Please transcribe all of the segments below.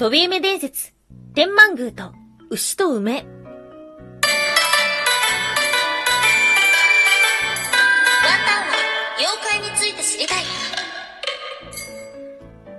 飛び梅伝説、天満宮と牛と梅。ワンタンは妖怪について知りたい。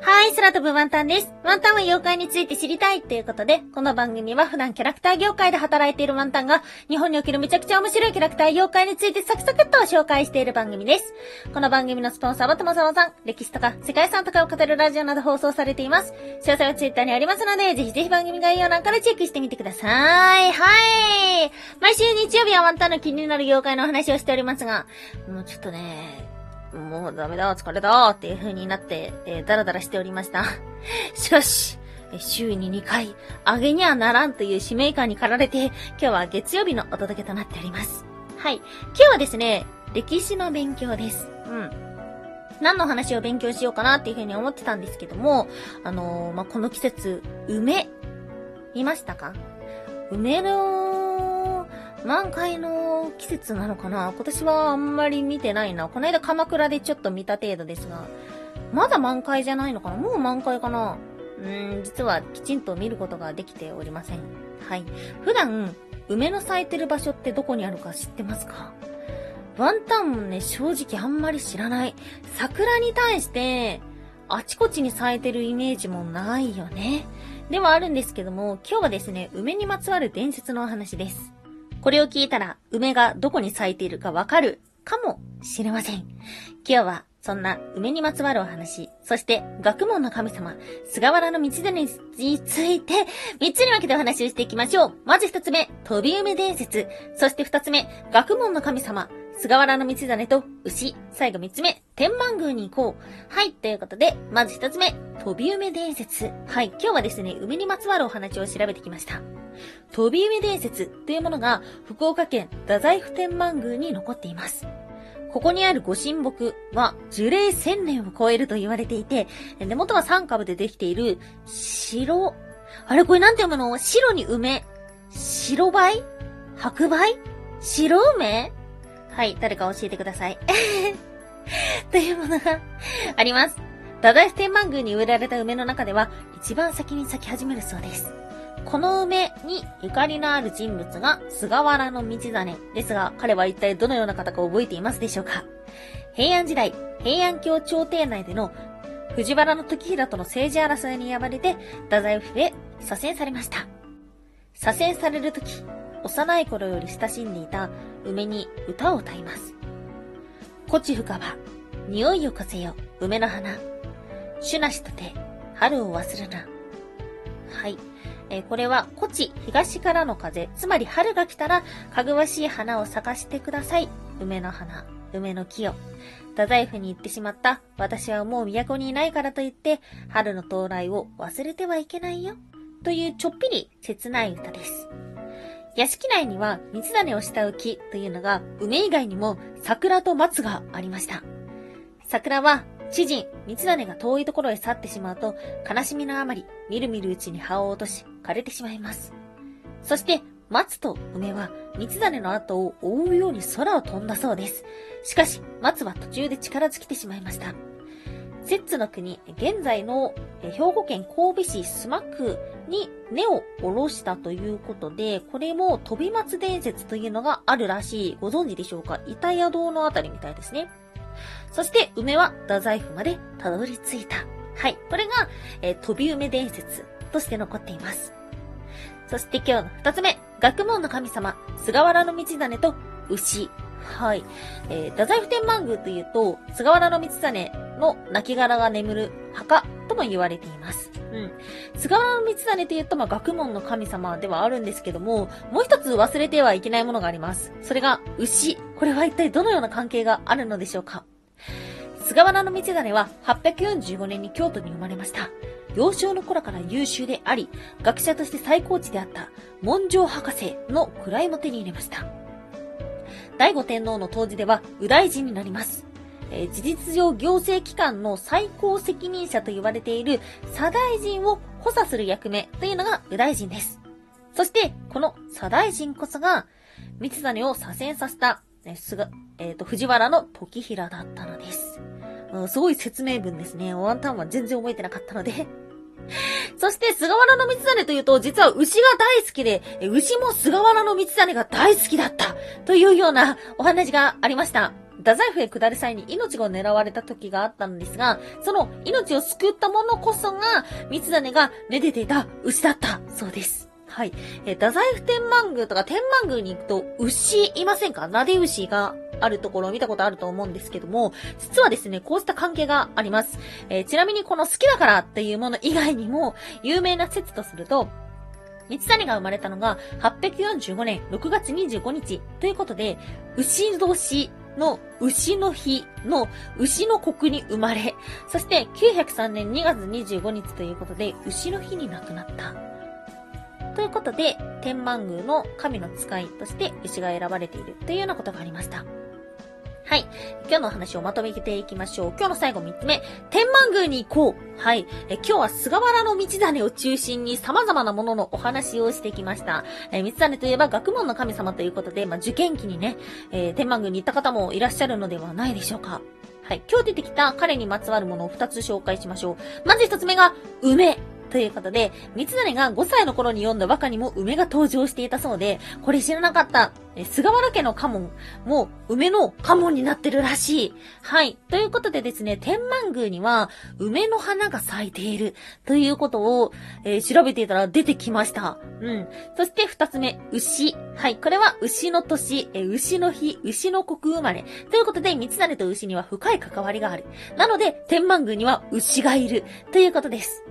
はい、空飛ぶワンタンです。ワンタンは妖怪について知りたいということで、この番組は普段キャラクター業界で働いているワンタンが、日本におけるめちゃくちゃ面白いキャラクター妖怪についてサクサクっと紹介している番組です。この番組のスポンサーはともさまさん、歴史とか世界遺産とかを語るラジオなど放送されています。詳細はツイッターにありますので、ぜひぜひ番組概要欄からチェックしてみてください。はい。毎週日曜日はワンタンの気になる妖怪のお話をしておりますが、もうちょっとね、もうダメだ、疲れた、っていう風になって、えー、ダラダラしておりました。しかし、週に2回、上げにはならんという使命感に駆られて、今日は月曜日のお届けとなっております。はい。今日はですね、歴史の勉強です。うん。何の話を勉強しようかなっていう風に思ってたんですけども、あのー、まあ、この季節、梅、見ましたか？梅の満開の季節なのかな？今年はあんまり見てないな。この間鎌倉でちょっと見た程度ですが、まだ満開じゃないのかな？もう満開かな？うーん、実はきちんと見ることができておりません。はい。普段、梅の咲いてる場所ってどこにあるか知ってますか？ワンタンもね、正直あんまり知らない。桜に対して、あちこちに咲いてるイメージもないよね。ではあるんですけども、今日はですね、梅にまつわる伝説のお話です。これを聞いたら、梅がどこに咲いているかわかるかもしれません。今日はそんな梅にまつわるお話、そして学問の神様、菅原道真について、三つに分けてお話をしていきましょう。まず一つ目、飛び梅伝説。そして二つ目、学問の神様、菅原道真と牛。最後三つ目、天満宮に行こう。はい、ということで、まず一つ目、飛び梅伝説。はい、今日はですね、梅にまつわるお話を調べてきました。飛び梅伝説というものが、福岡県太宰府天満宮に残っています。ここにあるご神木は樹齢1000年を超えると言われていて、根元は3株でできている白、あれこれなんて読むの？白に梅白梅？白梅？白梅？はい、誰か教えてください。というものがあります。太宰府天満宮に植えられた梅の中では一番先に咲き始めるそうです。この梅にゆかりのある人物が菅原道真ですが、彼は一体どのような方か覚えていますでしょうか？平安時代、平安京朝廷内での藤原時平との政治争いに敗れて、太宰府へ左遷されました。左遷される時、幼い頃より親しんでいた梅に歌を歌います。こち深ば、匂いをかせよ、梅の花。主なしとて、春を忘れな。はい。え、これは、古地東からの風、つまり春が来たら、かぐわしい花を咲かしてください。梅の花、梅の木を。太宰府に行ってしまった。私はもう都にいないからと言って、春の到来を忘れてはいけないよ。というちょっぴり切ない歌です。屋敷内には三つ種を慕う木というのが、梅以外にも桜と松がありました。桜は知人、三種が遠いところへ去ってしまうと、悲しみのあまり、みるみるうちに葉を落とし、枯れてしまいます。そして、松と梅は、三種の後を覆うように空を飛んだそうです。しかし、松は途中で力尽きてしまいました。摂津の国、現在の兵庫県神戸市須磨区に根を下ろしたということで、これも飛び松伝説というのがあるらしい。ご存知でしょうか？板谷堂のあたりみたいですね。そして、梅は太宰府までたどり着いた。はい。これが、えー、飛び梅伝説として残っています。そして今日の二つ目、学問の神様、菅原道真と牛。はい。えー、太宰府天満宮というと、菅原道真の亡骸が眠る墓とも言われています。うん。菅原道真というと、まあ、学問の神様ではあるんですけども、もう一つ忘れてはいけないものがあります。それが、牛。これは一体どのような関係があるのでしょうか菅原道真は845年に京都に生まれました。幼少の頃から優秀であり、学者として最高値であった文章博士の位も手に入れました。第五天皇の当時では右大臣になります。えー、事実上行政機関の最高責任者と言われている左大臣を補佐する役目というのが右大臣です。そして、この左大臣こそが、三種を左遷させた、えー、えっ、ー、と、藤原の時平だったのです。うん、すごい説明文ですね。ワンタンは全然覚えてなかったので そして菅原の道真というと、実は牛が大好きで、牛も菅原の道真が大好きだったというようなお話がありました。太宰府へ下る際に命が狙われた時があったのですが、その命を救ったものこそが、三種がめでていた牛だったそうです。はい。え太宰府天満宮とか天満宮に行くと、牛いませんか？なで牛があるところを見たことあると思うんですけども、実はですね、こうした関係があります。えー、ちなみにこの好きだからっていうもの以外にも、有名な説とすると、三谷が生まれたのが845年6月25日ということで、牛年の牛の日の牛の国に生まれ、そして903年2月25日ということで、牛の日に亡くなった。ということで、天満宮の神の使いとして牛が選ばれているというようなことがありました。はい。今日の話をまとめていきましょう。今日の最後3つ目。天満宮に行こう。はい。え今日は菅原の道真を中心に様々なもののお話をしてきました。え道真といえば学問の神様ということで、まあ、受験期にね、えー、天満宮に行った方もいらっしゃるのではないでしょうか。はい。今日出てきた彼にまつわるものを2つ紹介しましょう。まず1つ目が、梅。ということで、三成が5歳の頃に読んだ和歌にも梅が登場していたそうで、これ知らなかった。え、菅原家の家紋も梅の家紋になってるらしい。はい。ということでですね、天満宮には梅の花が咲いているということを、えー、調べていたら出てきました。うん。そして二つ目、牛。はい。これは牛の年、え、牛の日、牛の国生まれ。ということで、三成と牛には深い関わりがある。なので、天満宮には牛がいるということです。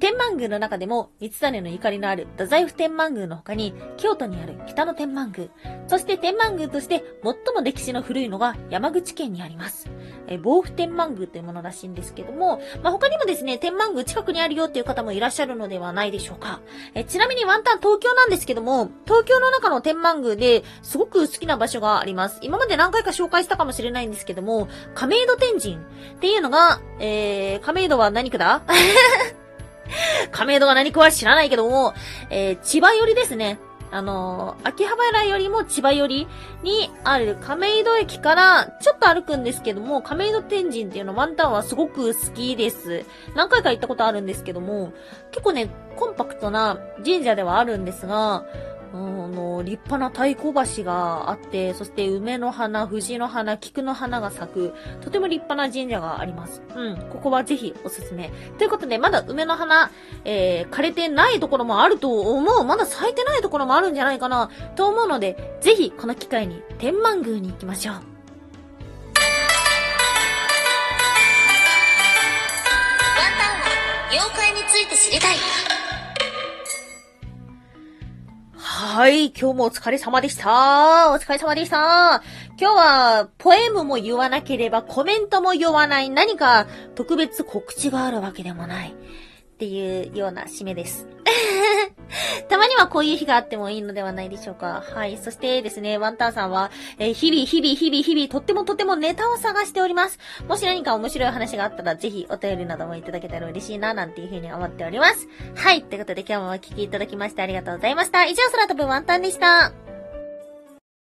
天満宮の中でも、三種のゆかりのある太宰府天満宮の他に、京都にある北の天満宮、そして天満宮として最も歴史の古いのが山口県にあります。え、防府天満宮というものらしいんですけども、まあ、他にもですね、天満宮近くにあるよっていう方もいらっしゃるのではないでしょうか。え、ちなみにワンタン東京なんですけども、東京の中の天満宮ですごく好きな場所があります。今まで何回か紹介したかもしれないんですけども、亀戸天神っていうのが、えー、亀戸は何区だ？亀戸が何かは知らないけども、えー、千葉寄りですね。あのー、秋葉原よりも千葉寄りにある亀戸駅からちょっと歩くんですけども、亀戸天神っていうのワンタンはすごく好きです。何回か行ったことあるんですけども、結構ね、コンパクトな神社ではあるんですが、あの、立派な太鼓橋があって、そして梅の花、藤の花、菊の花が咲く、とても立派な神社があります。うん、ここはぜひおすすめ。ということで、まだ梅の花、えー、枯れてないところもあると思う。まだ咲いてないところもあるんじゃないかな、と思うので、ぜひこの機会に天満宮に行きましょう。ワンタンは妖怪について知りたい。はい、今日もお疲れ様でした。お疲れ様でした。今日は、ポエムも言わなければ、コメントも言わない、何か特別告知があるわけでもない。っていうような締めです。たまにはこういう日があってもいいのではないでしょうか。はい。そしてですね、ワンタンさんは、えー、日々、日々、日々、日々、とってもとってもネタを探しております。もし何か面白い話があったら、ぜひお便りなどもいただけたら嬉しいな、なんていうふうに思っております。はい。ということで今日もお聴きいただきましてありがとうございました。以上、空飛ぶワンタンでした。